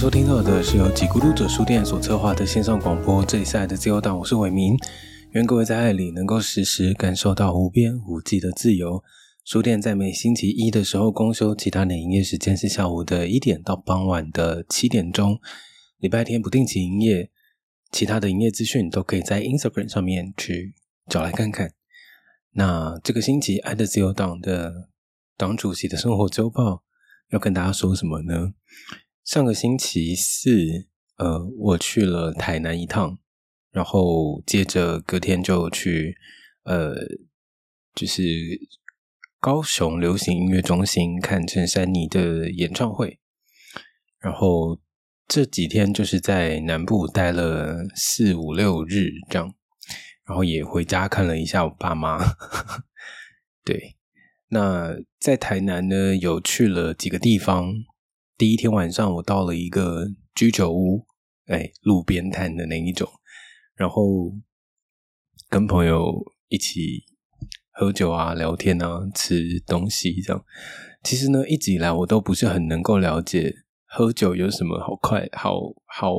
收听到的是由几咕噜者书店所策划的线上广播，这里是爱的自由党，我是伟明。愿各位在爱里能够时时感受到无边无际的自由。书店在每星期一的时候公休，其他的营业时间是下午的一点到傍晚的七点钟。礼拜天不定期营业，其他的营业资讯都可以在 Instagram 上面去找来看看。那这个星期爱的自由党的党主席的生活周报要跟大家说什么呢？上个星期四，呃，我去了台南一趟，然后接着隔天就去，呃，就是高雄流行音乐中心看陈珊妮的演唱会，然后这几天就是在南部待了四五六日这样，然后也回家看了一下我爸妈，对，那在台南呢，有去了几个地方。第一天晚上，我到了一个居酒屋，哎，路边摊的那一种，然后跟朋友一起喝酒啊、聊天啊、吃东西这样。其实呢，一直以来我都不是很能够了解喝酒有什么好快、好好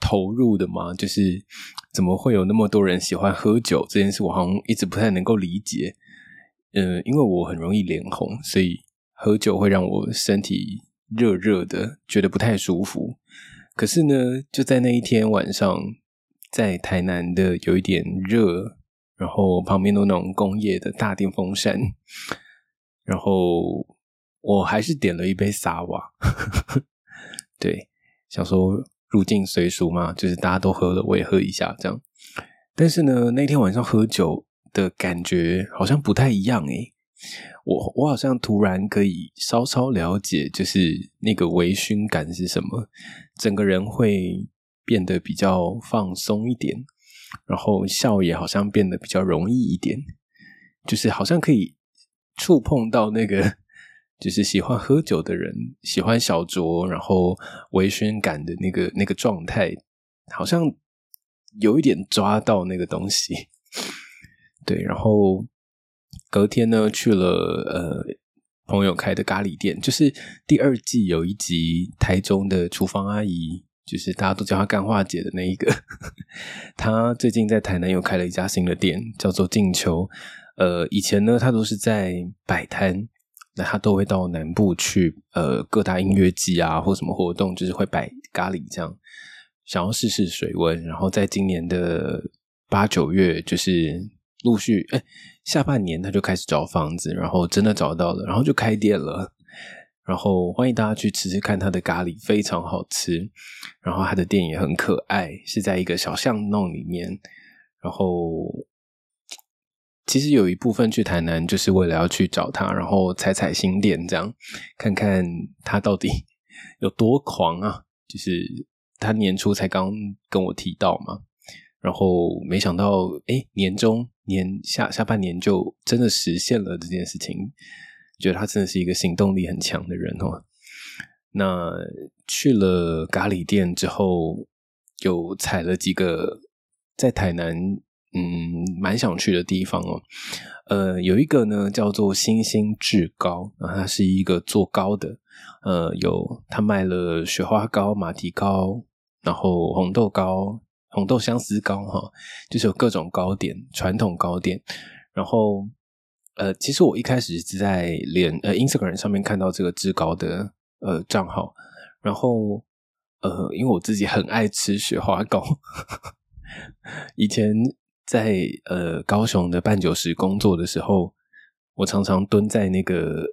投入的嘛，就是怎么会有那么多人喜欢喝酒这件事，我好像一直不太能够理解。嗯，因为我很容易脸红，所以喝酒会让我身体。热热的，觉得不太舒服。可是呢，就在那一天晚上，在台南的有一点热，然后旁边都那种工业的大电风扇，然后我还是点了一杯沙瓦。对，想说入境随俗嘛，就是大家都喝了，我也喝一下这样。但是呢，那天晚上喝酒的感觉好像不太一样诶。我我好像突然可以稍稍了解，就是那个微醺感是什么，整个人会变得比较放松一点，然后笑也好像变得比较容易一点，就是好像可以触碰到那个，就是喜欢喝酒的人喜欢小酌，然后微醺感的那个那个状态，好像有一点抓到那个东西，对，然后。隔天呢，去了呃朋友开的咖喱店，就是第二季有一集台中的厨房阿姨，就是大家都叫她干化姐的那一个，她最近在台南又开了一家新的店，叫做静秋。呃，以前呢，她都是在摆摊，那她都会到南部去，呃，各大音乐季啊，或什么活动，就是会摆咖喱这样，想要试试水温。然后在今年的八九月，就是陆续哎。下半年他就开始找房子，然后真的找到了，然后就开店了。然后欢迎大家去吃吃看他的咖喱，非常好吃。然后他的店也很可爱，是在一个小巷弄里面。然后其实有一部分去台南就是为了要去找他，然后踩踩新店，这样看看他到底有多狂啊！就是他年初才刚跟我提到嘛。然后没想到，哎，年终年下下半年就真的实现了这件事情，觉得他真的是一个行动力很强的人哦。那去了咖喱店之后，有踩了几个在台南，嗯，蛮想去的地方哦。呃，有一个呢叫做星星制糕，啊，它是一个做糕的，呃，有他卖了雪花糕、马蹄糕，然后红豆糕。红豆相思糕哈，就是有各种糕点，传统糕点。然后，呃，其实我一开始是在连呃 Instagram 上面看到这个志高的呃账号，然后呃，因为我自己很爱吃雪花糕，以前在呃高雄的半九十工作的时候，我常常蹲在那个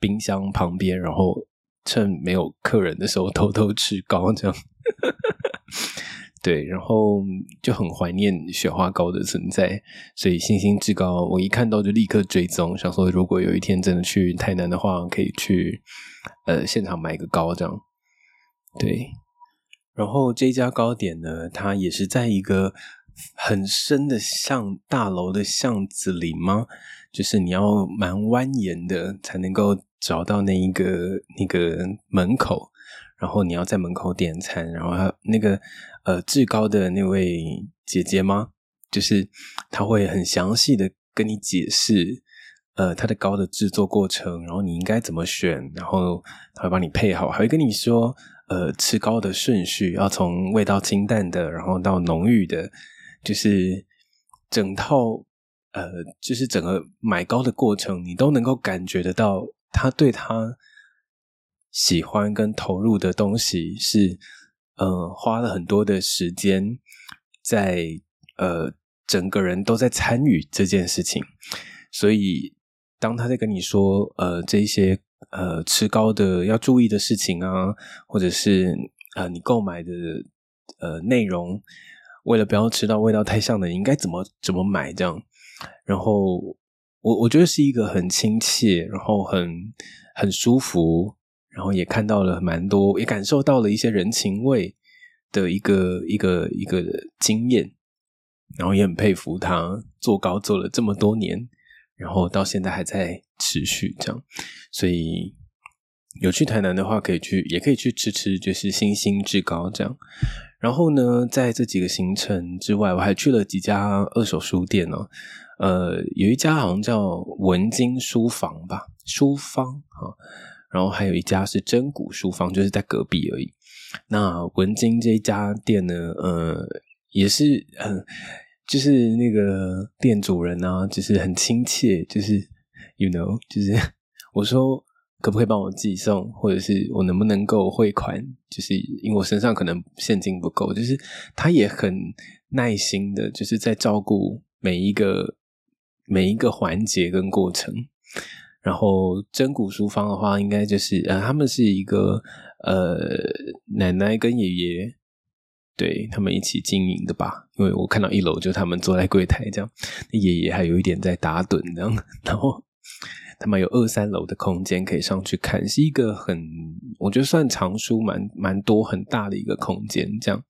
冰箱旁边，然后趁没有客人的时候偷偷吃糕，这样。对，然后就很怀念雪花糕的存在，所以星星之高，我一看到就立刻追踪，想说如果有一天真的去台南的话，可以去呃现场买个糕这样。对，然后这家糕点呢，它也是在一个很深的巷大楼的巷子里吗？就是你要蛮蜿蜒的才能够找到那一个那个门口。然后你要在门口点餐，然后那个呃志高的那位姐姐吗？就是他会很详细的跟你解释，呃，他的糕的制作过程，然后你应该怎么选，然后他会帮你配好，还会跟你说，呃吃糕的顺序，要从味道清淡的，然后到浓郁的，就是整套呃，就是整个买糕的过程，你都能够感觉得到他对他喜欢跟投入的东西是呃花了很多的时间在呃整个人都在参与这件事情，所以当他在跟你说呃这一些。呃，吃糕的要注意的事情啊，或者是呃，你购买的呃内容，为了不要吃到味道太像的，你应该怎么怎么买这样？然后我我觉得是一个很亲切，然后很很舒服，然后也看到了蛮多，也感受到了一些人情味的一个一个一个经验，然后也很佩服他做高做了这么多年。然后到现在还在持续这样，所以有去台南的话，可以去，也可以去吃吃，就是星星志高这样。然后呢，在这几个行程之外，我还去了几家二手书店哦。呃，有一家好像叫文津书房吧，书坊啊。然后还有一家是真古书坊，就是在隔壁而已。那文津这一家店呢，呃，也是嗯。就是那个店主人啊，就是很亲切，就是 you know，就是 我说可不可以帮我寄送，或者是我能不能够汇款，就是因为我身上可能现金不够，就是他也很耐心的，就是在照顾每一个每一个环节跟过程。然后真古书坊的话，应该就是呃，他们是一个呃奶奶跟爷爷。对他们一起经营的吧，因为我看到一楼就他们坐在柜台这样，爷爷还有一点在打盹这样，然后他们有二三楼的空间可以上去看，是一个很我觉得算藏书蛮蛮多很大的一个空间这样。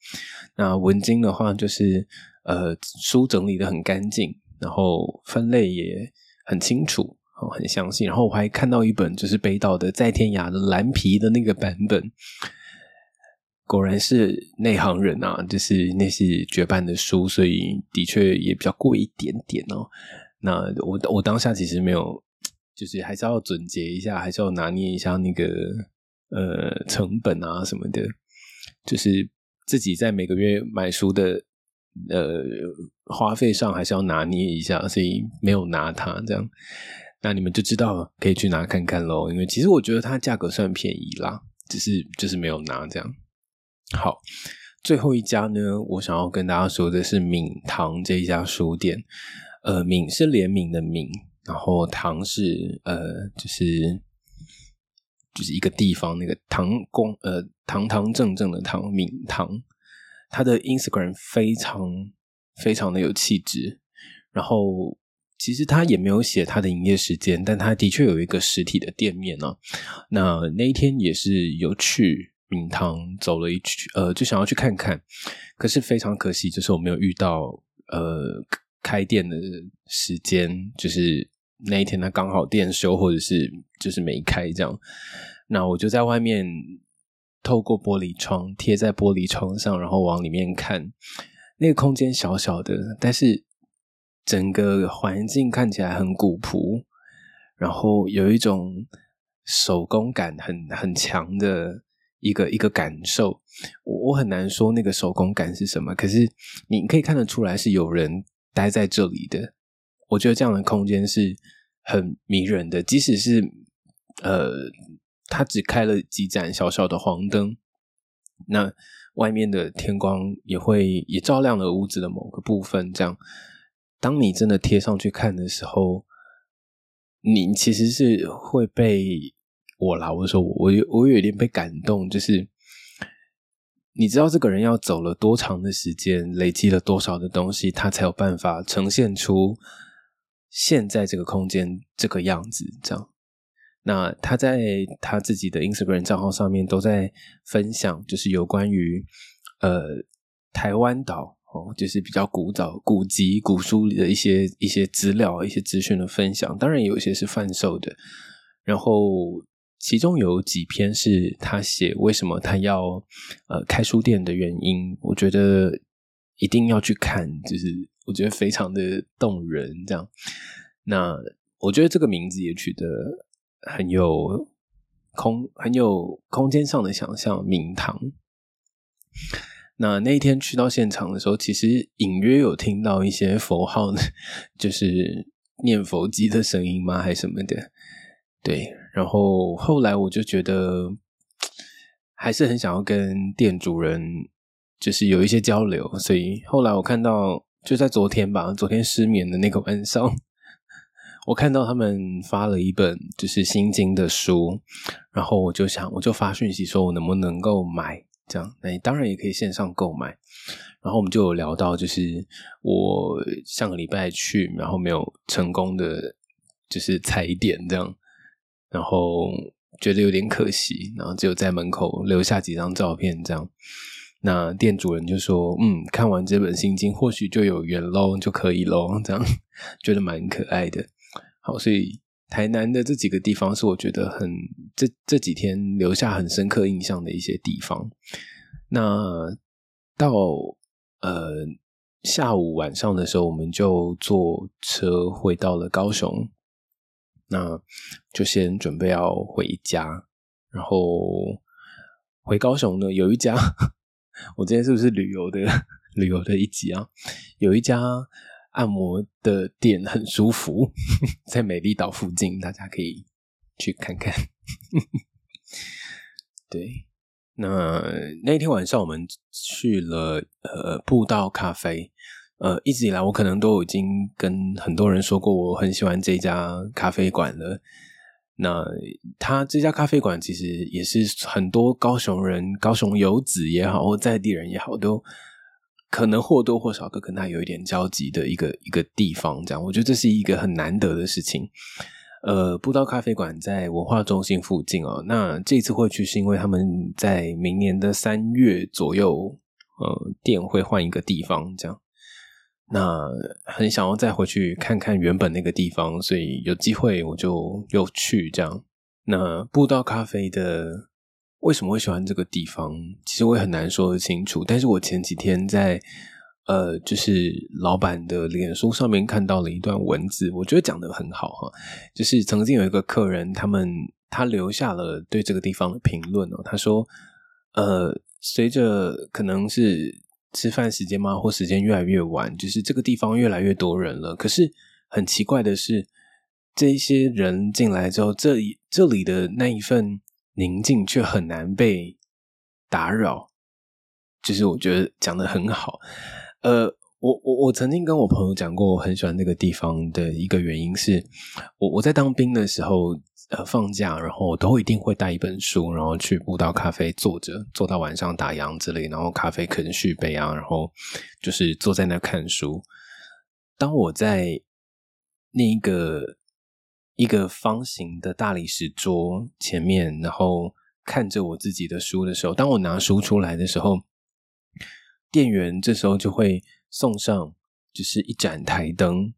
那文经的话就是呃书整理的很干净，然后分类也很清楚，很详细。然后我还看到一本就是北岛的在天涯的蓝皮的那个版本。果然是内行人啊，就是那是绝版的书，所以的确也比较贵一点点哦。那我我当下其实没有，就是还是要总结一下，还是要拿捏一下那个呃成本啊什么的，就是自己在每个月买书的呃花费上还是要拿捏一下，所以没有拿它这样。那你们就知道可以去拿看看喽，因为其实我觉得它价格算便宜啦，只是就是没有拿这样。好，最后一家呢，我想要跟大家说的是闽堂这一家书店。呃，闽是联名的闽，然后堂是呃，就是就是一个地方那个堂光呃堂堂正正的堂闽堂。他的 Instagram 非常非常的有气质，然后其实他也没有写他的营业时间，但他的确有一个实体的店面呢。那那一天也是有去。闽堂走了一圈，呃，就想要去看看，可是非常可惜，就是我没有遇到呃开店的时间，就是那一天他刚好店休，或者是就是没开这样。那我就在外面透过玻璃窗贴在玻璃窗上，然后往里面看，那个空间小小的，但是整个环境看起来很古朴，然后有一种手工感很很强的。一个一个感受，我我很难说那个手工感是什么，可是你可以看得出来是有人待在这里的。我觉得这样的空间是很迷人的，即使是呃，它只开了几盏小小的黄灯，那外面的天光也会也照亮了屋子的某个部分。这样，当你真的贴上去看的时候，你其实是会被。我啦，我说我有我有点被感动，就是你知道这个人要走了多长的时间，累积了多少的东西，他才有办法呈现出现在这个空间这个样子。这样，那他在他自己的 Instagram 账号上面都在分享，就是有关于呃台湾岛哦，就是比较古早古籍古书里的一些一些资料、一些资讯的分享。当然，有一些是贩售的，然后。其中有几篇是他写为什么他要呃开书店的原因，我觉得一定要去看，就是我觉得非常的动人。这样，那我觉得这个名字也取得很有空很有空间上的想象，名堂。那那一天去到现场的时候，其实隐约有听到一些佛号，就是念佛机的声音吗？还是什么的？对。然后后来我就觉得，还是很想要跟店主人就是有一些交流，所以后来我看到就在昨天吧，昨天失眠的那个晚上，我看到他们发了一本就是心经的书，然后我就想，我就发讯息说我能不能够买。这样，那你当然也可以线上购买。然后我们就有聊到，就是我上个礼拜去，然后没有成功的，就是踩点这样，然后觉得有点可惜，然后只有在门口留下几张照片这样。那店主人就说：“嗯，看完这本心经，或许就有缘喽，就可以喽。”这样 觉得蛮可爱的。好，所以。台南的这几个地方是我觉得很这这几天留下很深刻印象的一些地方。那到呃下午晚上的时候，我们就坐车回到了高雄。那就先准备要回家，然后回高雄呢，有一家 我今天是不是旅游的 旅游的一集啊？有一家。按摩的店很舒服，在美丽岛附近，大家可以去看看。对，那那天晚上我们去了呃步道咖啡，呃，一直以来我可能都已经跟很多人说过，我很喜欢这家咖啡馆了。那他这家咖啡馆其实也是很多高雄人、高雄游子也好，或在地人也好都。可能或多或少都跟他有一点交集的一个一个地方，这样我觉得这是一个很难得的事情。呃，步道咖啡馆在文化中心附近哦。那这次会去是因为他们在明年的三月左右，呃，店会换一个地方，这样。那很想要再回去看看原本那个地方，所以有机会我就又去这样。那步道咖啡的。为什么会喜欢这个地方？其实我也很难说得清楚。但是我前几天在呃，就是老板的脸书上面看到了一段文字，我觉得讲的很好哈。就是曾经有一个客人，他们他留下了对这个地方的评论哦。他说：“呃，随着可能是吃饭时间嘛，或时间越来越晚，就是这个地方越来越多人了。可是很奇怪的是，这一些人进来之后，这里这里的那一份。”宁静却很难被打扰，就是我觉得讲的很好。呃，我我我曾经跟我朋友讲过，我很喜欢那个地方的一个原因是，我我在当兵的时候，呃，放假，然后我都一定会带一本书，然后去步道咖啡坐着，坐到晚上打烊之类，然后咖啡可能续杯啊，然后就是坐在那看书。当我在那个。一个方形的大理石桌前面，然后看着我自己的书的时候，当我拿书出来的时候，店员这时候就会送上就是一盏台灯，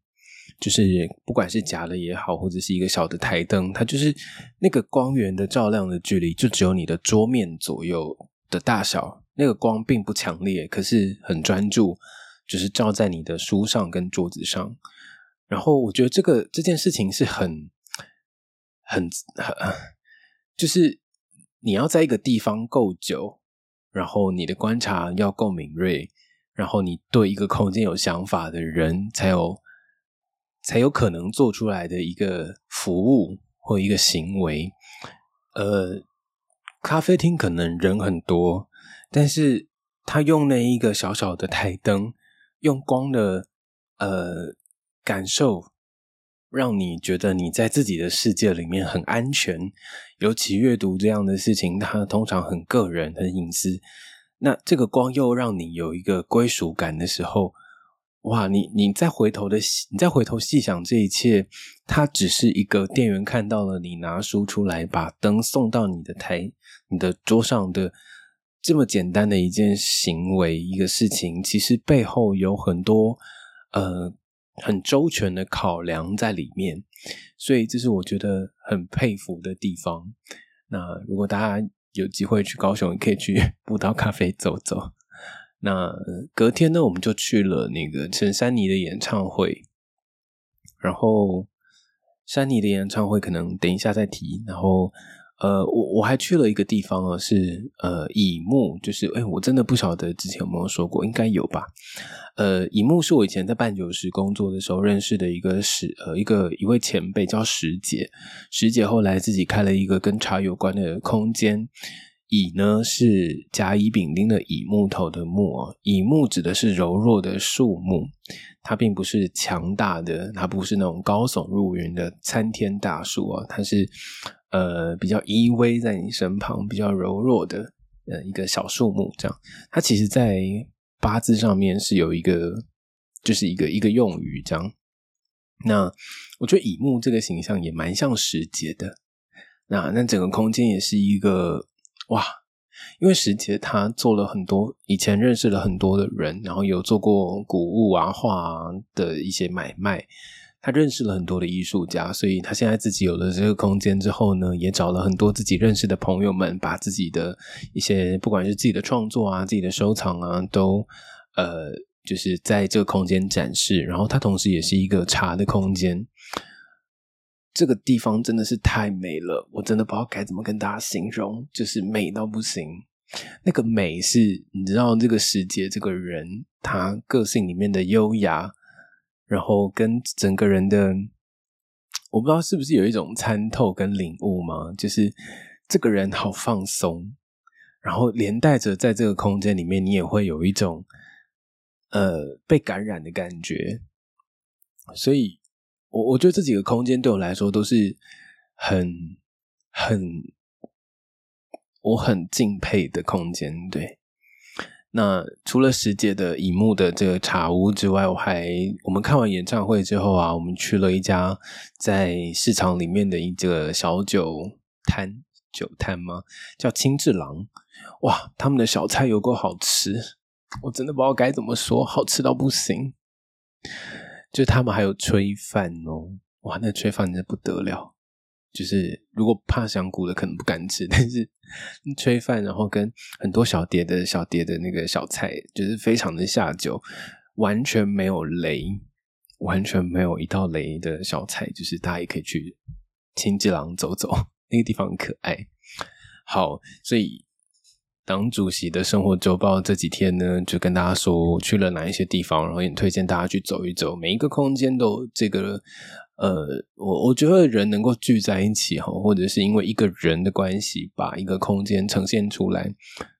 就是不管是夹的也好，或者是一个小的台灯，它就是那个光源的照亮的距离，就只有你的桌面左右的大小，那个光并不强烈，可是很专注，就是照在你的书上跟桌子上。然后我觉得这个这件事情是很、很、很，就是你要在一个地方够久，然后你的观察要够敏锐，然后你对一个空间有想法的人，才有才有可能做出来的一个服务或一个行为。呃，咖啡厅可能人很多，但是他用那一个小小的台灯，用光的呃。感受让你觉得你在自己的世界里面很安全，尤其阅读这样的事情，它通常很个人、很隐私。那这个光又让你有一个归属感的时候，哇！你你再回头的，你再回头细想这一切，它只是一个店员看到了你拿书出来，把灯送到你的台、你的桌上的这么简单的一件行为，一个事情，其实背后有很多呃。很周全的考量在里面，所以这是我觉得很佩服的地方。那如果大家有机会去高雄，可以去 步道咖啡走走。那隔天呢，我们就去了那个陈珊妮的演唱会。然后珊妮的演唱会可能等一下再提。然后呃，我我还去了一个地方哦，是呃乙木，就是哎，我真的不晓得之前有没有说过，应该有吧。呃，乙木是我以前在办酒时工作的时候认识的一个石呃一个一位前辈，叫石姐。石姐后来自己开了一个跟茶有关的空间。乙呢是甲乙丙丁的乙木头的木哦，乙木指的是柔弱的树木，它并不是强大的，它不是那种高耸入云的参天大树啊，它是呃比较依偎在你身旁、比较柔弱的呃一个小树木。这样，它其实在八字上面是有一个，就是一个一个用语这样。那我觉得乙木这个形象也蛮像时节的，那那整个空间也是一个。哇，因为石杰他做了很多，以前认识了很多的人，然后有做过古物啊、画的一些买卖，他认识了很多的艺术家，所以他现在自己有了这个空间之后呢，也找了很多自己认识的朋友们，把自己的一些不管是自己的创作啊、自己的收藏啊，都呃，就是在这个空间展示。然后他同时也是一个茶的空间。这个地方真的是太美了，我真的不知道该怎么跟大家形容，就是美到不行。那个美是，你知道这个世界这个人他个性里面的优雅，然后跟整个人的，我不知道是不是有一种参透跟领悟吗？就是这个人好放松，然后连带着在这个空间里面，你也会有一种呃被感染的感觉，所以。我我觉得这几个空间对我来说都是很很我很敬佩的空间。对，那除了石姐的乙木的这个茶屋之外，我还我们看完演唱会之后啊，我们去了一家在市场里面的一个小酒摊酒摊吗？叫青智郎。哇，他们的小菜有够好吃，我真的不知道该怎么说，好吃到不行。就他们还有炊饭哦，哇，那炊饭真的不得了。就是如果怕香菇的，可能不敢吃，但是炊饭，然后跟很多小碟的小碟的那个小菜，就是非常的下酒，完全没有雷，完全没有一道雷的小菜，就是大家也可以去青之郎走走，那个地方很可爱。好，所以。党主席的生活周报这几天呢，就跟大家说去了哪一些地方，然后也推荐大家去走一走。每一个空间都这个，呃，我我觉得人能够聚在一起哈，或者是因为一个人的关系把一个空间呈现出来，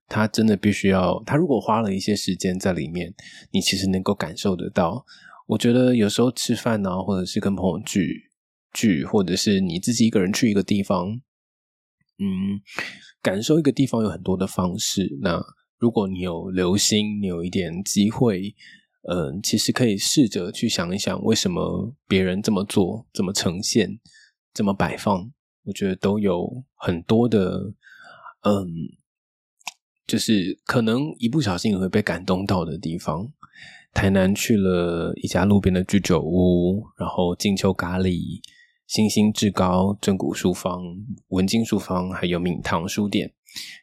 他真的必须要，他如果花了一些时间在里面，你其实能够感受得到。我觉得有时候吃饭呢，或者是跟朋友聚聚，或者是你自己一个人去一个地方。嗯，感受一个地方有很多的方式。那如果你有留心，你有一点机会，嗯，其实可以试着去想一想，为什么别人这么做、怎么呈现、怎么摆放，我觉得都有很多的，嗯，就是可能一不小心也会被感动到的地方。台南去了一家路边的居酒屋，然后金秋咖喱。星星至高、正骨书坊、文经书坊，还有闽堂书店。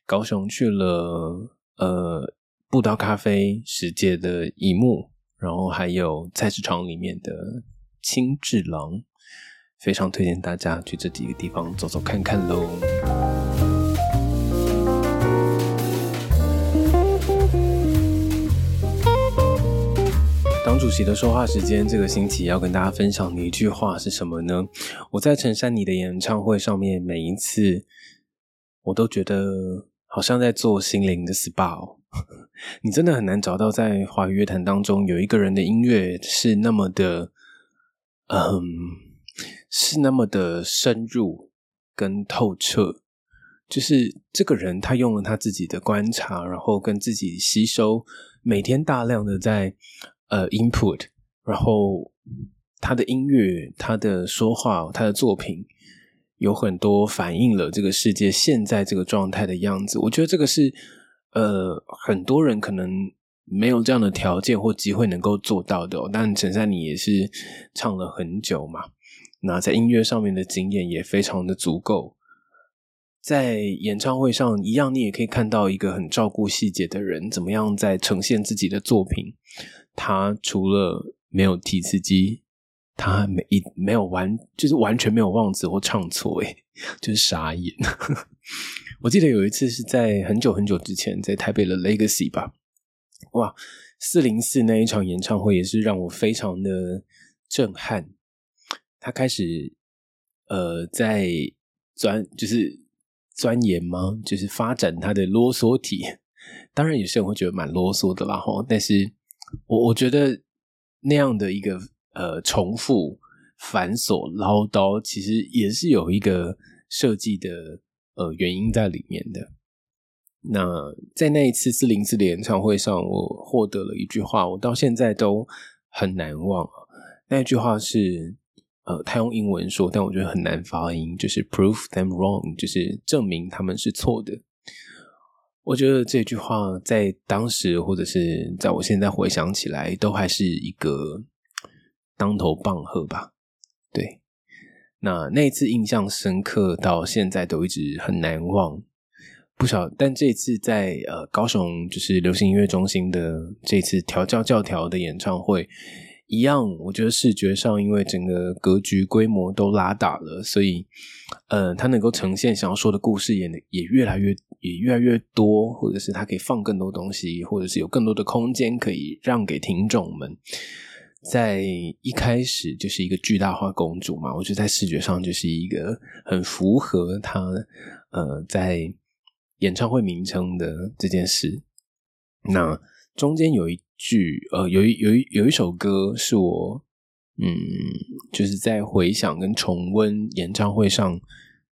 高雄去了呃布道咖啡、世界的一幕，然后还有菜市场里面的青智郎，非常推荐大家去这几个地方走走看看喽。党主席的说话时间，这个星期要跟大家分享的一句话是什么呢？我在陈珊妮的演唱会上面，每一次我都觉得好像在做心灵的 SPA。你真的很难找到在华语乐坛当中有一个人的音乐是那么的，嗯，是那么的深入跟透彻。就是这个人，他用了他自己的观察，然后跟自己吸收，每天大量的在。呃，input，然后他的音乐、他的说话、他的作品，有很多反映了这个世界现在这个状态的样子。我觉得这个是呃，很多人可能没有这样的条件或机会能够做到的。但陈珊妮也是唱了很久嘛，那在音乐上面的经验也非常的足够。在演唱会上一样，你也可以看到一个很照顾细节的人，怎么样在呈现自己的作品。他除了没有提词机，他没一没有完，就是完全没有忘词或唱错，诶 就是傻眼。我记得有一次是在很久很久之前，在台北的 Legacy 吧，哇，四零四那一场演唱会也是让我非常的震撼。他开始呃在钻，就是钻研吗？就是发展他的啰嗦体。当然有些人会觉得蛮啰嗦的啦，吼，但是我我觉得那样的一个呃重复、繁琐、唠叨，其实也是有一个设计的。呃，原因在里面的。那在那一次四零四的演唱会上，我获得了一句话，我到现在都很难忘。那句话是，呃，他用英文说，但我觉得很难发音，就是 “prove them wrong”，就是证明他们是错的。我觉得这句话在当时，或者是在我现在回想起来，都还是一个当头棒喝吧。对。那那次印象深刻，到现在都一直很难忘。不少，但这次在呃高雄就是流行音乐中心的这次调教教条的演唱会，一样，我觉得视觉上因为整个格局规模都拉大了，所以呃，它能够呈现想要说的故事也也越来越也越来越多，或者是它可以放更多东西，或者是有更多的空间可以让给听众们。在一开始就是一个巨大化公主嘛，我觉得在视觉上就是一个很符合她呃在演唱会名称的这件事。那中间有一句呃有一有一有一首歌是我嗯就是在回想跟重温演唱会上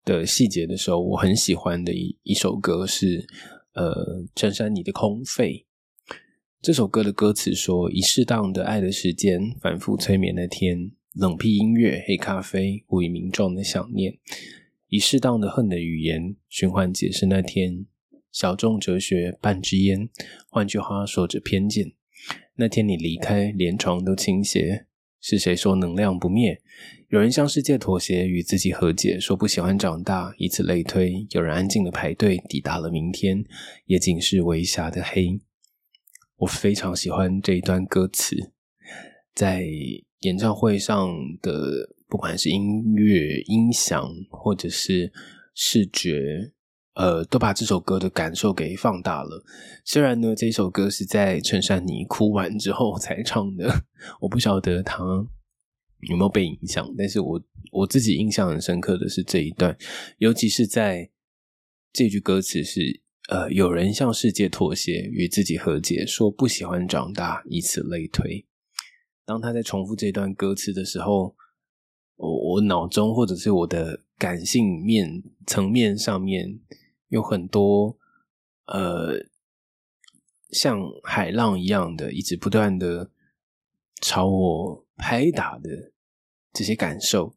的细节的时候，我很喜欢的一一首歌是呃衬衫你的空肺。这首歌的歌词说：“以适当的爱的时间，反复催眠那天，冷僻音乐，黑咖啡，无以名状的想念；以适当的恨的语言，循环解释那天，小众哲学，半支烟，换句话说着偏见。那天你离开，连床都倾斜。是谁说能量不灭？有人向世界妥协，与自己和解，说不喜欢长大，以此类推。有人安静的排队，抵达了明天，也仅是微霞的黑。”我非常喜欢这一段歌词，在演唱会上的不管是音乐、音响或者是视觉，呃，都把这首歌的感受给放大了。虽然呢，这首歌是在衬衫你哭完之后才唱的，我不晓得他有没有被影响，但是我我自己印象很深刻的是这一段，尤其是在这句歌词是。呃，有人向世界妥协，与自己和解，说不喜欢长大，以此类推。当他在重复这段歌词的时候，我我脑中或者是我的感性面层面上面有很多呃，像海浪一样的，一直不断的朝我拍打的这些感受。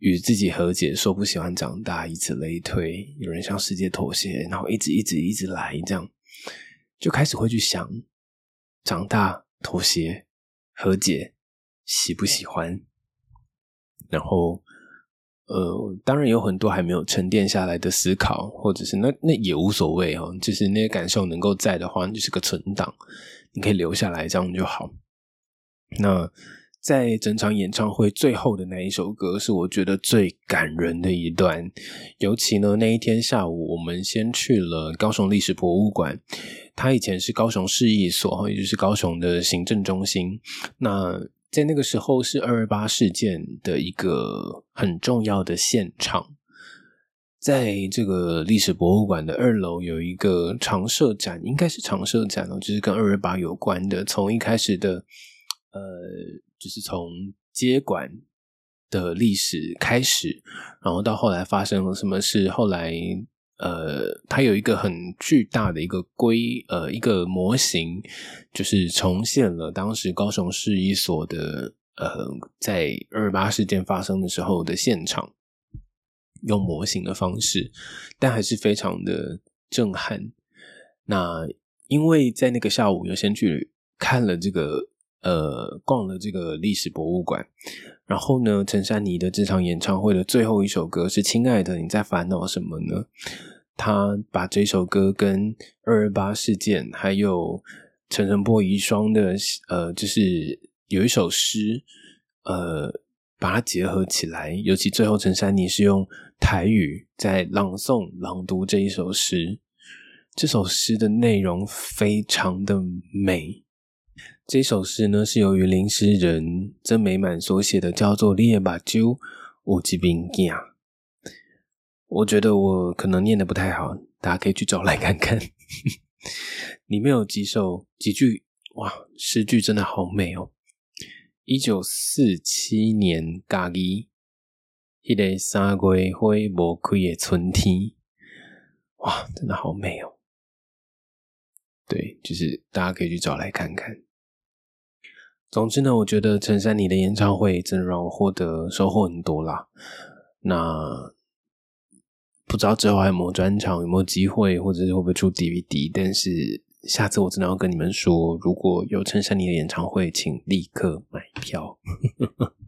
与自己和解，说不喜欢长大，以此类推。有人向世界妥协，然后一直一直一直来，这样就开始会去想长大、妥协、和解，喜不喜欢？然后，呃，当然有很多还没有沉淀下来的思考，或者是那那也无所谓哦。就是那些感受能够在的话，就是个存档，你可以留下来，这样就好。那。在整场演唱会最后的那一首歌，是我觉得最感人的一段。尤其呢，那一天下午，我们先去了高雄历史博物馆，它以前是高雄市役所，也就是高雄的行政中心。那在那个时候，是二二八事件的一个很重要的现场。在这个历史博物馆的二楼有一个常设展，应该是常设展哦，就是跟二二八有关的。从一开始的，呃。就是从接管的历史开始，然后到后来发生了什么事？后来，呃，它有一个很巨大的一个规，呃，一个模型，就是重现了当时高雄市一所的，呃，在二八事件发生的时候的现场，用模型的方式，但还是非常的震撼。那因为在那个下午，有先去看了这个。呃，逛了这个历史博物馆，然后呢，陈珊妮的这场演唱会的最后一首歌是《亲爱的，你在烦恼什么呢》。他把这首歌跟二二八事件，还有陈晨波遗孀的呃，就是有一首诗，呃把它结合起来，尤其最后陈珊妮是用台语在朗诵朗读这一首诗，这首诗的内容非常的美。这首诗呢是由于林诗人曾美满所写的，叫做《列把酒五级兵架》。我觉得我可能念的不太好，大家可以去找来看看。里面有几首几句哇，诗句真的好美哦。一九四七年家己，迄个三月花无开的春天，哇，真的好美哦。对，就是大家可以去找来看看。总之呢，我觉得陈珊妮的演唱会真的让我获得收获很多啦。那不知道之后还有没有专场，有没有机会，或者是会不会出 DVD？但是下次我真的要跟你们说，如果有陈珊妮的演唱会，请立刻买票。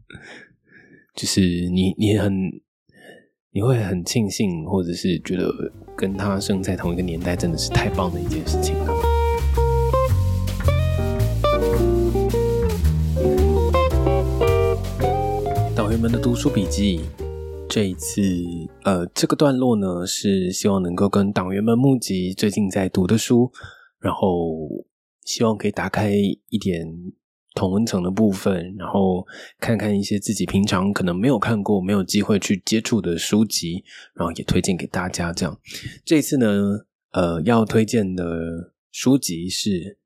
就是你，你很，你会很庆幸，或者是觉得跟他生在同一个年代，真的是太棒的一件事情了。友们的读书笔记，这一次，呃，这个段落呢，是希望能够跟党员们募集最近在读的书，然后希望可以打开一点同温层的部分，然后看看一些自己平常可能没有看过、没有机会去接触的书籍，然后也推荐给大家。这样，这次呢，呃，要推荐的书籍是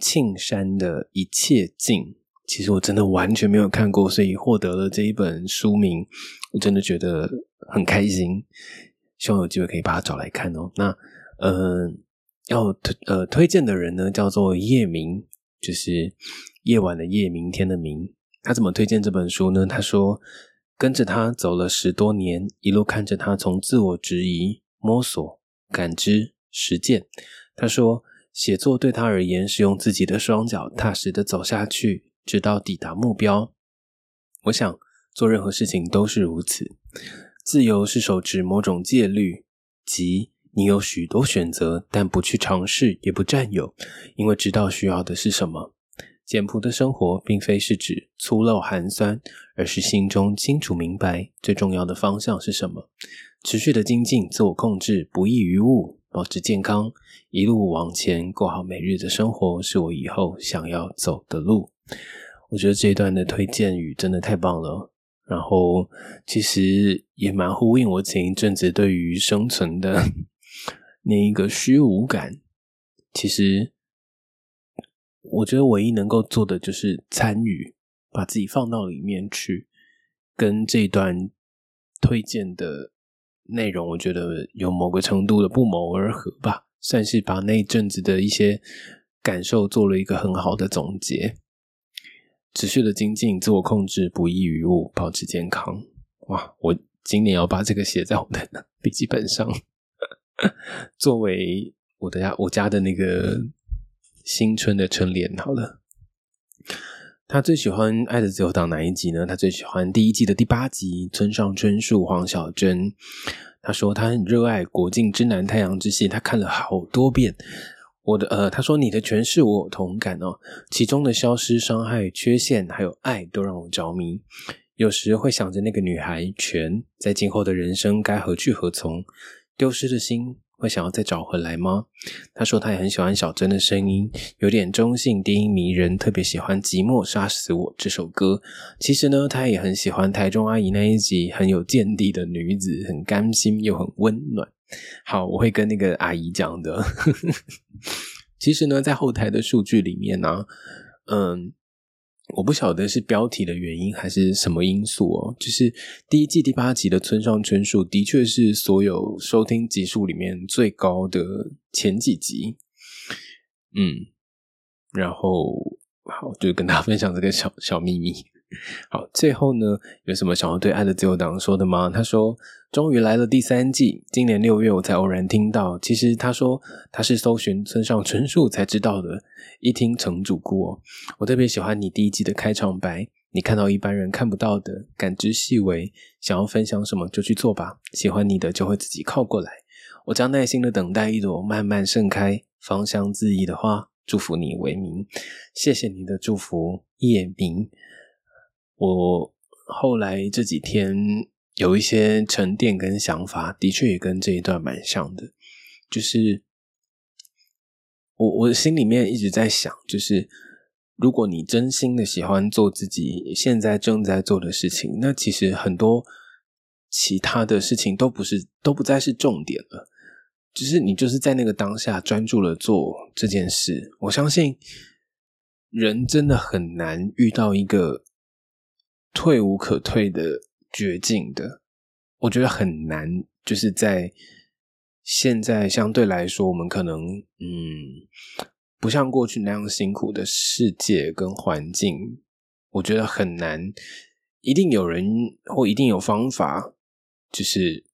庆山的一切尽。其实我真的完全没有看过，所以获得了这一本书名，我真的觉得很开心。希望有机会可以把它找来看哦。那呃，要推呃推荐的人呢，叫做夜明，就是夜晚的夜，明天的明。他怎么推荐这本书呢？他说，跟着他走了十多年，一路看着他从自我质疑、摸索、感知、实践。他说，写作对他而言是用自己的双脚踏实的走下去。直到抵达目标，我想做任何事情都是如此。自由是守持某种戒律，即你有许多选择，但不去尝试，也不占有，因为知道需要的是什么。简朴的生活，并非是指粗陋寒酸，而是心中清楚明白最重要的方向是什么。持续的精进，自我控制，不易于物，保持健康，一路往前，过好每日的生活，是我以后想要走的路。我觉得这一段的推荐语真的太棒了，然后其实也蛮呼应我前一阵子对于生存的 那一个虚无感。其实我觉得唯一能够做的就是参与，把自己放到里面去，跟这段推荐的内容，我觉得有某个程度的不谋而合吧，算是把那一阵子的一些感受做了一个很好的总结。持续的精进，自我控制，不易于物，保持健康。哇！我今年要把这个写在我的笔记本上，作为我的家我家的那个新春的春联。好了，他最喜欢《爱的自由党》哪一集呢？他最喜欢第一季的第八集《村上春树》黄小珍。他说他很热爱《国境之南》《太阳之西》，他看了好多遍。我的呃，他说你的诠释我有同感哦，其中的消失、伤害、缺陷，还有爱，都让我着迷。有时会想着那个女孩全在今后的人生该何去何从，丢失的心会想要再找回来吗？他说他也很喜欢小珍的声音，有点中性低音迷人，特别喜欢《寂寞杀死我》这首歌。其实呢，他也很喜欢台中阿姨那一集，很有见地的女子，很甘心又很温暖。好，我会跟那个阿姨讲的。其实呢，在后台的数据里面呢，嗯，我不晓得是标题的原因还是什么因素哦。就是第一季第八集的村上春树，的确是所有收听集数里面最高的前几集。嗯，然后好，就跟大家分享这个小小秘密。好，最后呢，有什么想要对《爱的自由党》说的吗？他说：“终于来了第三季，今年六月我才偶然听到。其实他说他是搜寻村上春树才知道的。一听成主顾哦，我特别喜欢你第一季的开场白，你看到一般人看不到的，感知细微，想要分享什么就去做吧。喜欢你的就会自己靠过来。我将耐心的等待一朵慢慢盛开、芳香恣意的花，祝福你为名。谢谢你的祝福，夜明。”我后来这几天有一些沉淀跟想法，的确也跟这一段蛮像的，就是我我心里面一直在想，就是如果你真心的喜欢做自己现在正在做的事情，那其实很多其他的事情都不是都不再是重点了。只是你就是在那个当下专注了做这件事，我相信人真的很难遇到一个退无可退的绝境的。我觉得很难，就是在现在相对来说，我们可能嗯，不像过去那样辛苦的世界跟环境，我觉得很难。一定有人或一定有方法，就是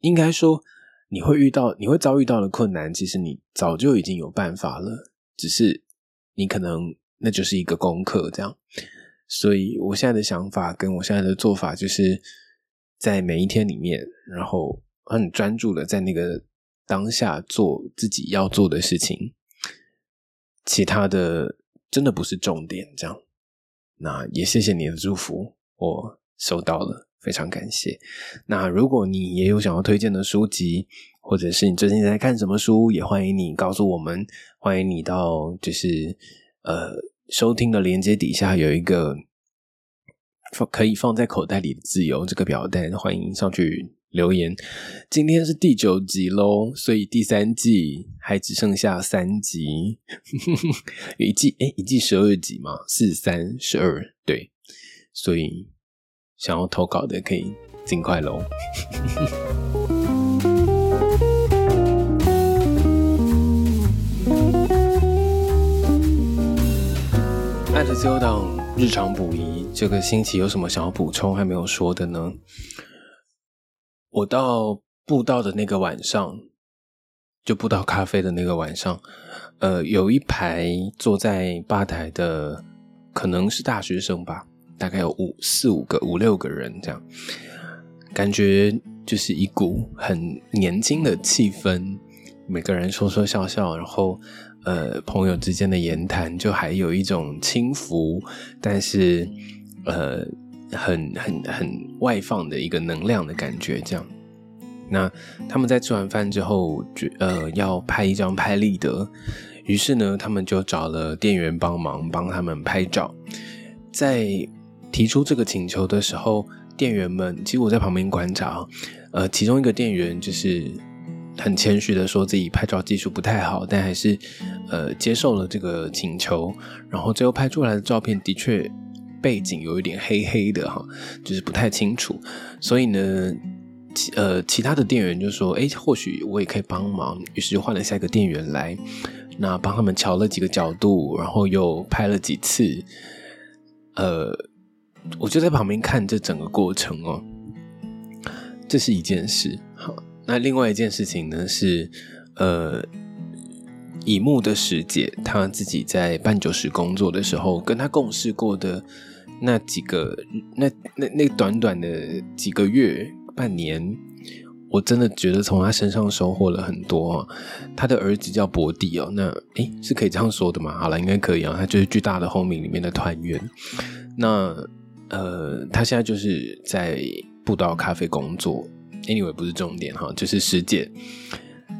应该说。你会遇到，你会遭遇到的困难，其实你早就已经有办法了，只是你可能那就是一个功课，这样。所以我现在的想法跟我现在的做法，就是在每一天里面，然后很专注的在那个当下做自己要做的事情，其他的真的不是重点，这样。那也谢谢你的祝福，我收到了。非常感谢。那如果你也有想要推荐的书籍，或者是你最近在看什么书，也欢迎你告诉我们。欢迎你到就是呃收听的连接底下有一个放可以放在口袋里的自由这个表单，欢迎上去留言。今天是第九集喽，所以第三季还只剩下三集，一季哎一季十二集嘛，四三十二对，所以。想要投稿的可以尽快喽。爱的自由党日常补遗，这个星期有什么想要补充还没有说的呢？我到布道的那个晚上，就布道咖啡的那个晚上，呃，有一排坐在吧台的，可能是大学生吧。大概有五四五个五六个人这样，感觉就是一股很年轻的气氛，每个人说说笑笑，然后呃朋友之间的言谈，就还有一种轻浮，但是呃很很很外放的一个能量的感觉。这样，那他们在吃完饭之后，觉呃要拍一张拍立得，于是呢，他们就找了店员帮忙帮他们拍照，在。提出这个请求的时候，店员们其实我在旁边观察，呃，其中一个店员就是很谦虚的说自己拍照技术不太好，但还是呃接受了这个请求。然后最后拍出来的照片的确背景有一点黑黑的哈，就是不太清楚。所以呢，其呃，其他的店员就说：“哎，或许我也可以帮忙。”于是就换了下一个店员来，那帮他们调了几个角度，然后又拍了几次，呃。我就在旁边看这整个过程哦，这是一件事。那另外一件事情呢是，呃，乙木的师姐，她自己在办酒时工作的时候，跟她共事过的那几个，那那那短短的几个月、半年，我真的觉得从她身上收获了很多。她的儿子叫博弟哦，那诶是可以这样说的吗？好了，应该可以啊。他就是巨大的轰鸣里面的团员，那。呃，他现在就是在布道咖啡工作，anyway 不是重点哈，就是师姐。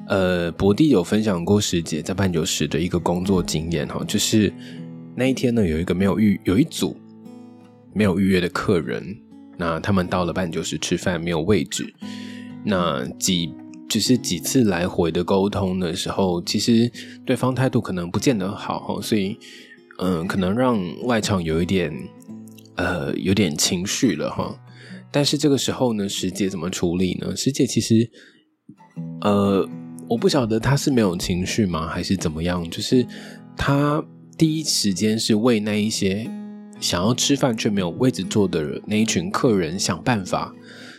呃，博弟有分享过师姐在办酒时的一个工作经验哈，就是那一天呢，有一个没有预有一组没有预约的客人，那他们到了办酒时吃饭没有位置，那几就是几次来回的沟通的时候，其实对方态度可能不见得好，所以嗯，可能让外场有一点。呃，有点情绪了哈，但是这个时候呢，师姐怎么处理呢？师姐其实，呃，我不晓得她是没有情绪吗，还是怎么样？就是她第一时间是为那一些想要吃饭却没有位置坐的那一群客人想办法，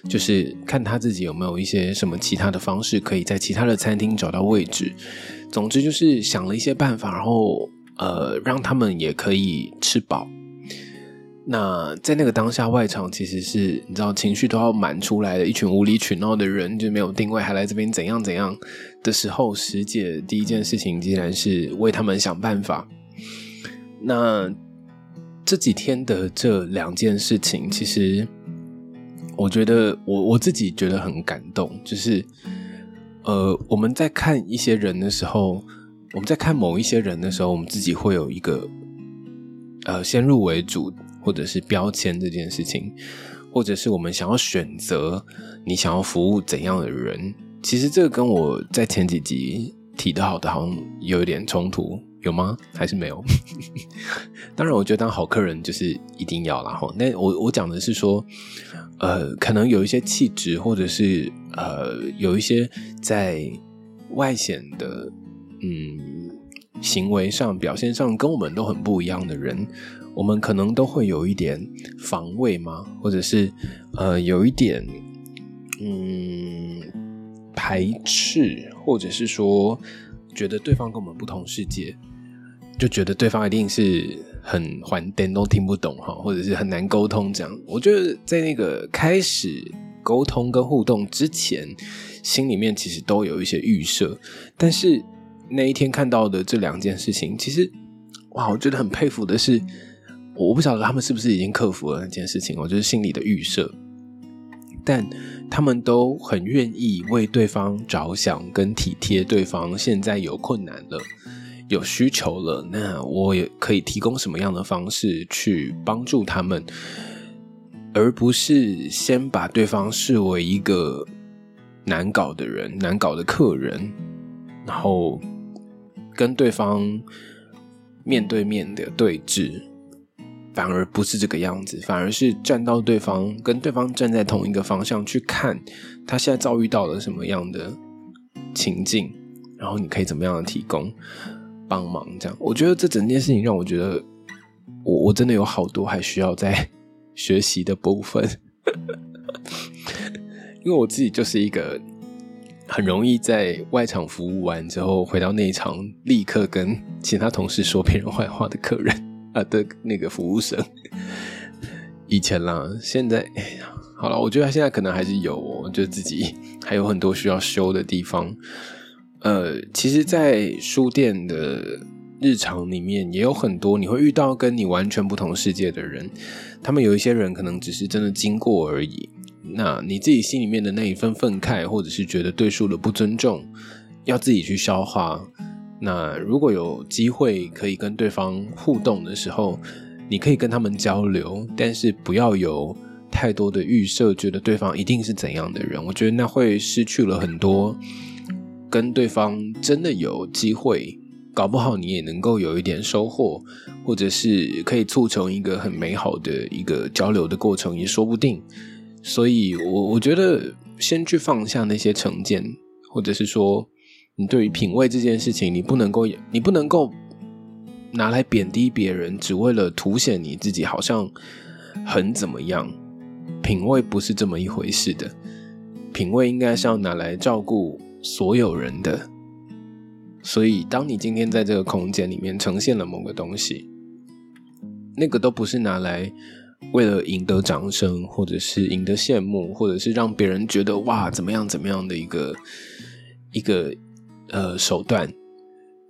就是看他自己有没有一些什么其他的方式，可以在其他的餐厅找到位置。总之就是想了一些办法，然后呃，让他们也可以吃饱。那在那个当下，外场其实是你知道情绪都要满出来的，一群无理取闹的人就没有定位，还来这边怎样怎样的时候，师姐第一件事情竟然是为他们想办法。那这几天的这两件事情，其实我觉得我我自己觉得很感动，就是呃，我们在看一些人的时候，我们在看某一些人的时候，我们自己会有一个呃先入为主或者是标签这件事情，或者是我们想要选择你想要服务怎样的人，其实这个跟我在前几集提到的好像有一点冲突。有吗？还是没有？当然，我觉得当好客人就是一定要啦。哈。那我我讲的是说，呃，可能有一些气质，或者是呃，有一些在外显的嗯行为上、表现上跟我们都很不一样的人，我们可能都会有一点防卫吗？或者是呃，有一点嗯排斥，或者是说觉得对方跟我们不同世界。就觉得对方一定是很还颠都听不懂哈，或者是很难沟通这样。我觉得在那个开始沟通跟互动之前，心里面其实都有一些预设。但是那一天看到的这两件事情，其实哇，我觉得很佩服的是，我不晓得他们是不是已经克服了那件事情。我就是心里的预设，但他们都很愿意为对方着想，跟体贴对方现在有困难了。有需求了，那我也可以提供什么样的方式去帮助他们，而不是先把对方视为一个难搞的人、难搞的客人，然后跟对方面对面的对峙，反而不是这个样子，反而是站到对方，跟对方站在同一个方向去看他现在遭遇到了什么样的情境，然后你可以怎么样的提供。帮忙这样，我觉得这整件事情让我觉得，我我真的有好多还需要在 学习的部分，因为我自己就是一个很容易在外场服务完之后回到内场立刻跟其他同事说别人坏话的客人啊的那个服务生。以前啦，现在哎呀，好了，我觉得现在可能还是有，我觉得自己还有很多需要修的地方。呃，其实，在书店的日常里面，也有很多你会遇到跟你完全不同世界的人。他们有一些人可能只是真的经过而已。那你自己心里面的那一份愤慨，或者是觉得对数的不尊重，要自己去消化。那如果有机会可以跟对方互动的时候，你可以跟他们交流，但是不要有太多的预设，觉得对方一定是怎样的人。我觉得那会失去了很多。跟对方真的有机会，搞不好你也能够有一点收获，或者是可以促成一个很美好的一个交流的过程，也说不定。所以，我我觉得先去放下那些成见，或者是说，你对于品味这件事情，你不能够，你不能够拿来贬低别人，只为了凸显你自己好像很怎么样。品味不是这么一回事的，品味应该是要拿来照顾。所有人的，所以当你今天在这个空间里面呈现了某个东西，那个都不是拿来为了赢得掌声，或者是赢得羡慕，或者是让别人觉得哇怎么样怎么样的一个一个呃手段，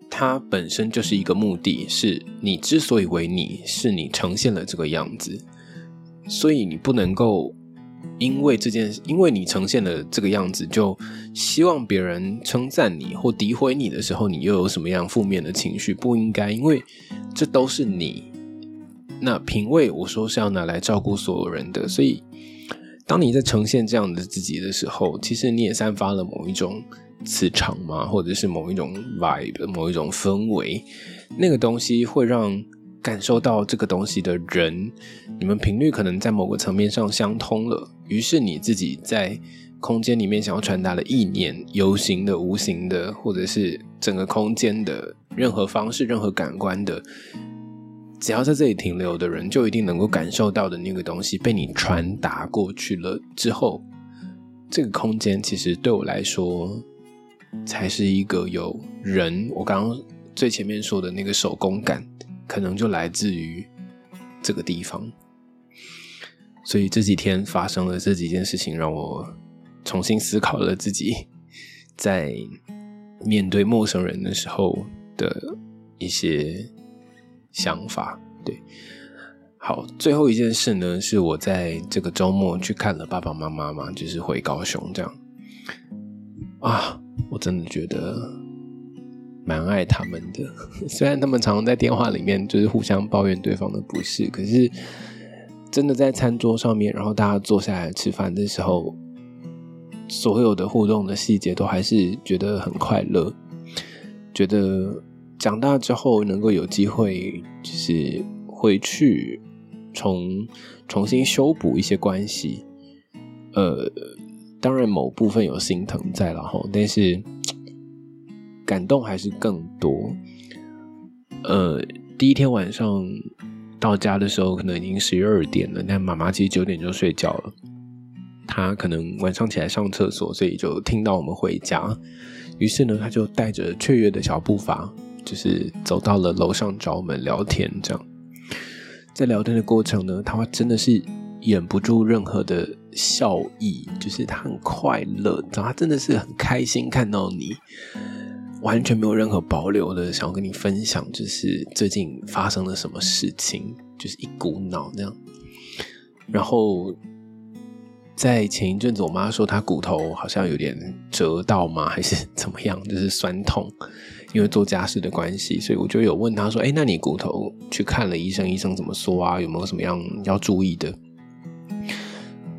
它本身就是一个目的，是你之所以为你，是你呈现了这个样子，所以你不能够。因为这件，因为你呈现了这个样子，就希望别人称赞你或诋毁你的时候，你又有什么样负面的情绪？不应该，因为这都是你。那品味，我说是要拿来照顾所有人的，所以当你在呈现这样的自己的时候，其实你也散发了某一种磁场嘛，或者是某一种 vibe，某一种氛围，那个东西会让。感受到这个东西的人，你们频率可能在某个层面上相通了，于是你自己在空间里面想要传达的意念，有形的、无形的，或者是整个空间的任何方式、任何感官的，只要在这里停留的人，就一定能够感受到的那个东西被你传达过去了之后，这个空间其实对我来说，才是一个有人。我刚刚最前面说的那个手工感。可能就来自于这个地方，所以这几天发生了这几件事情，让我重新思考了自己在面对陌生人的时候的一些想法。对，好，最后一件事呢，是我在这个周末去看了爸爸妈妈嘛，就是回高雄这样。啊，我真的觉得蛮爱他们的，虽然他们常常在电话里面就是互相抱怨对方的不是，可是真的在餐桌上面，然后大家坐下来吃饭的时候，所有的互动的细节都还是觉得很快乐，觉得长大之后能够有机会就是回去。重重新修补一些关系，呃，当然某部分有心疼在了哈，但是感动还是更多。呃，第一天晚上到家的时候，可能已经十二点了，但妈妈其实九点就睡觉了。她可能晚上起来上厕所，所以就听到我们回家，于是呢，她就带着雀跃的小步伐，就是走到了楼上找我们聊天，这样。在聊天的过程呢，他真的是掩不住任何的笑意，就是他很快乐，他真的是很开心看到你，完全没有任何保留的想要跟你分享，就是最近发生了什么事情，就是一股脑那样。然后在前一阵子，我妈说她骨头好像有点折到吗，还是怎么样，就是酸痛。因为做家事的关系，所以我就有问他说：“哎，那你骨头去看了医生，医生怎么说啊？有没有什么样要注意的？”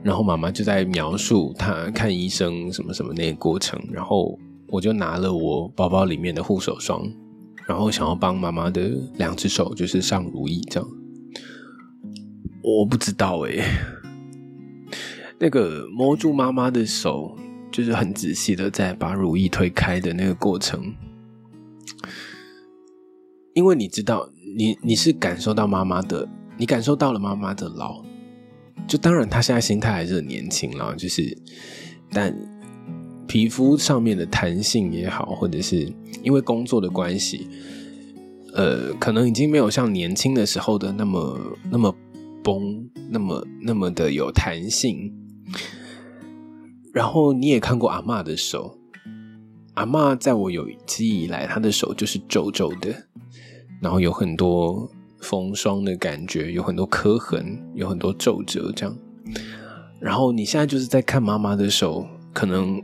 然后妈妈就在描述她看医生什么什么那个过程，然后我就拿了我包包里面的护手霜，然后想要帮妈妈的两只手就是上如意这样。我不知道哎，那个摸住妈妈的手，就是很仔细的在把如意推开的那个过程。因为你知道，你你是感受到妈妈的，你感受到了妈妈的老，就当然她现在心态还是很年轻了，就是，但皮肤上面的弹性也好，或者是因为工作的关系，呃，可能已经没有像年轻的时候的那么那么绷，那么那么的有弹性。然后你也看过阿妈的手，阿妈在我有记忆以来，她的手就是皱皱的。然后有很多风霜的感觉，有很多刻痕，有很多皱褶，这样。然后你现在就是在看妈妈的手，可能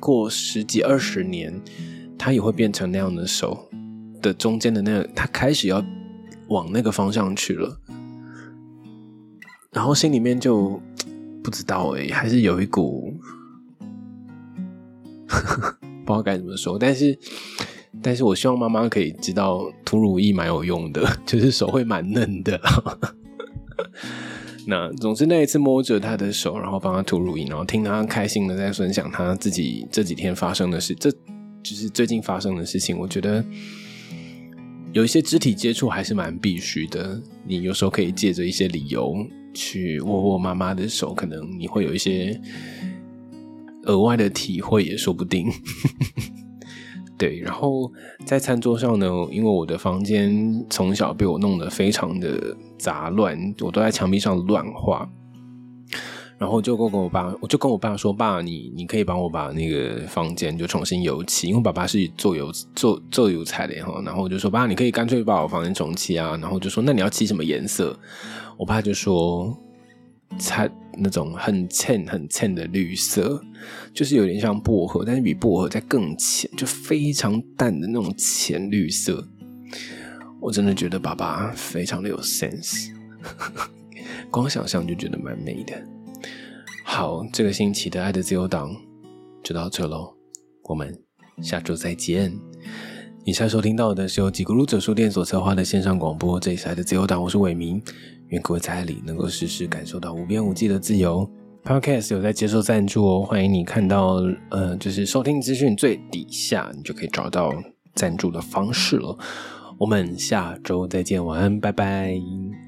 过十几二十年，她也会变成那样的手的中间的那个，她开始要往那个方向去了。然后心里面就不知道哎，还是有一股 不知道该怎么说，但是。但是我希望妈妈可以知道涂乳液蛮有用的，就是手会蛮嫩的。那总之那一次摸着她的手，然后帮她涂乳液，然后听她开心的在分享她自己这几天发生的事，这就是最近发生的事情。我觉得有一些肢体接触还是蛮必须的。你有时候可以借着一些理由去握握妈妈的手，可能你会有一些额外的体会，也说不定。对，然后在餐桌上呢，因为我的房间从小被我弄得非常的杂乱，我都在墙壁上乱画，然后就跟我爸，我就跟我爸说：“爸，你你可以帮我把那个房间就重新油漆，因为爸爸是做油做做油彩的哈。”然后我就说：“爸，你可以干脆把我房间重漆啊。”然后就说：“那你要漆什么颜色？”我爸就说。彩那种很浅很浅的绿色，就是有点像薄荷，但是比薄荷再更浅，就非常淡的那种浅绿色。我真的觉得爸爸非常的有 sense，光想象就觉得蛮美的。好，这个星期的爱的自由党就到这喽，我们下周再见。你现在收听到的是由吉咕噜者书店所策划的线上广播，这里是爱的自由党，我是伟明。愿各位在爱里能够时时感受到无边无际的自由。Podcast 有在接受赞助哦，欢迎你看到呃，就是收听资讯最底下，你就可以找到赞助的方式了。我们下周再见，晚安，拜拜。